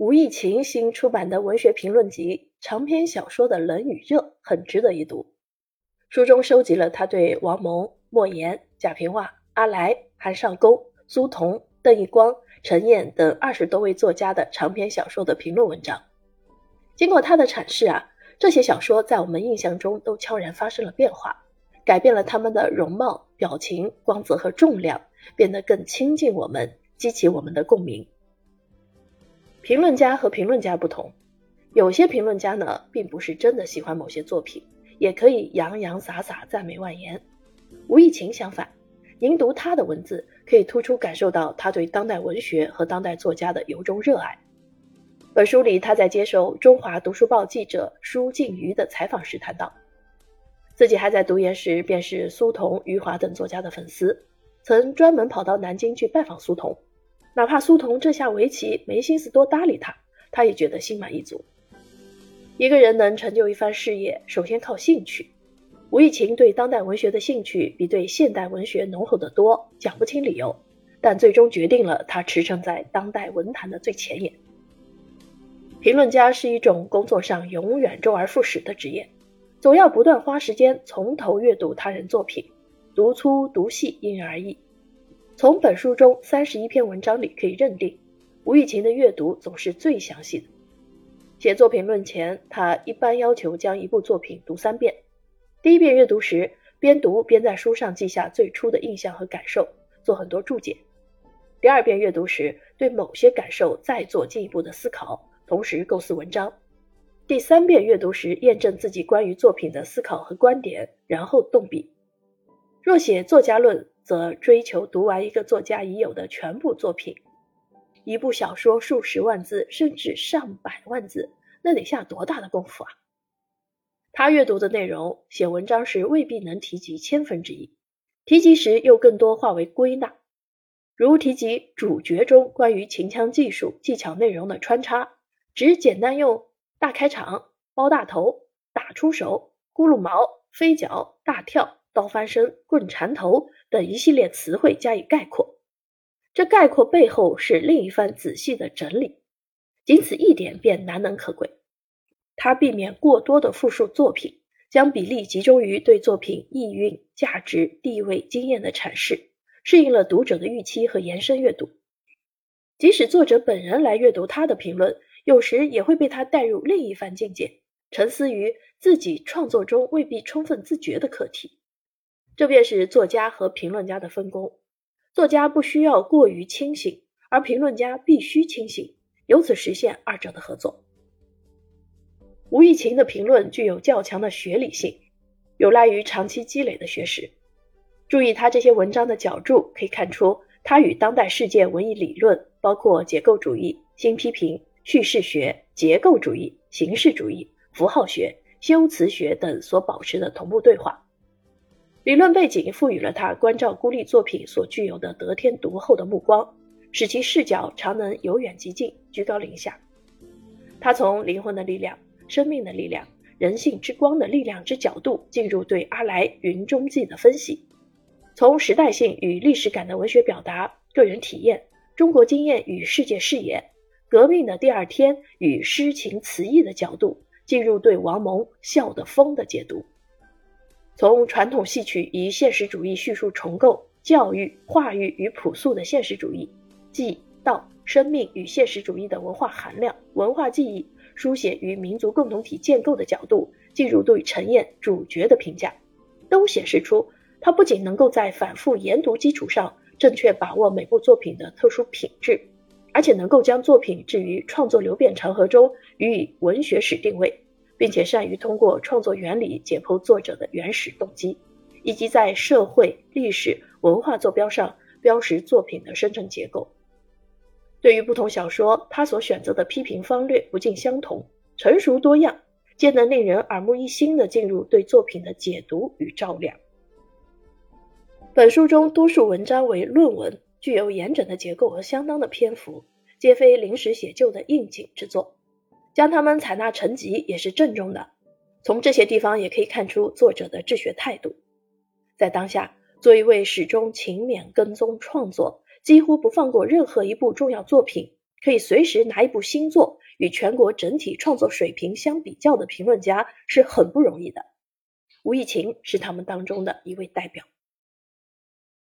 吴义勤新出版的文学评论集长篇小说的冷与热很值得一读。书中收集了他对王蒙、莫言、贾平凹、阿来、韩少功、苏童、邓奕光、陈燕等二十多位作家的长篇小说的评论文章。经过他的阐释啊，这些小说在我们印象中都悄然发生了变化，改变了他们的容貌、表情、光泽和重量，变得更亲近我们，激起我们的共鸣。评论家和评论家不同，有些评论家呢，并不是真的喜欢某些作品，也可以洋洋洒洒赞美万言。吴义勤相反，您读他的文字，可以突出感受到他对当代文学和当代作家的由衷热爱。本书里，他在接受中华读书报记者舒静瑜的采访时谈到，自己还在读研时便是苏童、余华等作家的粉丝，曾专门跑到南京去拜访苏童。哪怕苏童这下围棋没心思多搭理他，他也觉得心满意足。一个人能成就一番事业，首先靠兴趣。吴义勤对当代文学的兴趣比对现代文学浓厚得多，讲不清理由，但最终决定了他驰骋在当代文坛的最前沿。评论家是一种工作上永远周而复始的职业，总要不断花时间从头阅读他人作品，读粗读细因人而异。从本书中三十一篇文章里可以认定，吴玉琴的阅读总是最详细的。写作评论前，他一般要求将一部作品读三遍。第一遍阅读时，边读边在书上记下最初的印象和感受，做很多注解。第二遍阅读时，对某些感受再做进一步的思考，同时构思文章。第三遍阅读时，验证自己关于作品的思考和观点，然后动笔。若写作家论，则追求读完一个作家已有的全部作品。一部小说数十万字，甚至上百万字，那得下多大的功夫啊！他阅读的内容，写文章时未必能提及千分之一，提及时又更多化为归纳。如提及主角中关于秦腔技术技巧内容的穿插，只简单用大开场、包大头、打出手、咕噜毛、飞脚、大跳。刀翻身、棍缠头等一系列词汇加以概括，这概括背后是另一番仔细的整理，仅此一点便难能可贵。他避免过多的复述作品，将比例集中于对作品意蕴、价值、地位、经验的阐释，适应了读者的预期和延伸阅读。即使作者本人来阅读他的评论，有时也会被他带入另一番境界，沉思于自己创作中未必充分自觉的课题。这便是作家和评论家的分工。作家不需要过于清醒，而评论家必须清醒，由此实现二者的合作。吴玉琴的评论具有较强的学理性，有赖于长期积累的学识。注意他这些文章的脚注，可以看出他与当代世界文艺理论，包括结构主义、新批评、叙事学、结构主义、形式主义、符号学、修辞学等所保持的同步对话。理论背景赋予了他关照孤立作品所具有的得天独厚的目光，使其视角常能由远及近，居高临下。他从灵魂的力量、生命的力量、人性之光的力量之角度进入对阿来《云中记》的分析，从时代性与历史感的文学表达、个人体验、中国经验与世界视野、革命的第二天与诗情词意的角度进入对王蒙《笑的风》的解读。从传统戏曲以现实主义叙述重构教育话语与朴素的现实主义，即道生命与现实主义的文化含量、文化记忆书写与民族共同体建构的角度，进入对陈燕主角的评价，都显示出他不仅能够在反复研读基础上正确把握每部作品的特殊品质，而且能够将作品置于创作流变长河中予以文学史定位。并且善于通过创作原理解剖作者的原始动机，以及在社会、历史、文化坐标上标识作品的生成结构。对于不同小说，他所选择的批评方略不尽相同，成熟多样，皆能令人耳目一新地进入对作品的解读与照亮。本书中多数文章为论文，具有严整的结构和相当的篇幅，皆非临时写就的应景之作。将他们采纳成集也是郑重的。从这些地方也可以看出作者的治学态度。在当下，做一位始终勤勉跟踪创作，几乎不放过任何一部重要作品，可以随时拿一部新作与全国整体创作水平相比较的评论家是很不容易的。吴亦勤是他们当中的一位代表。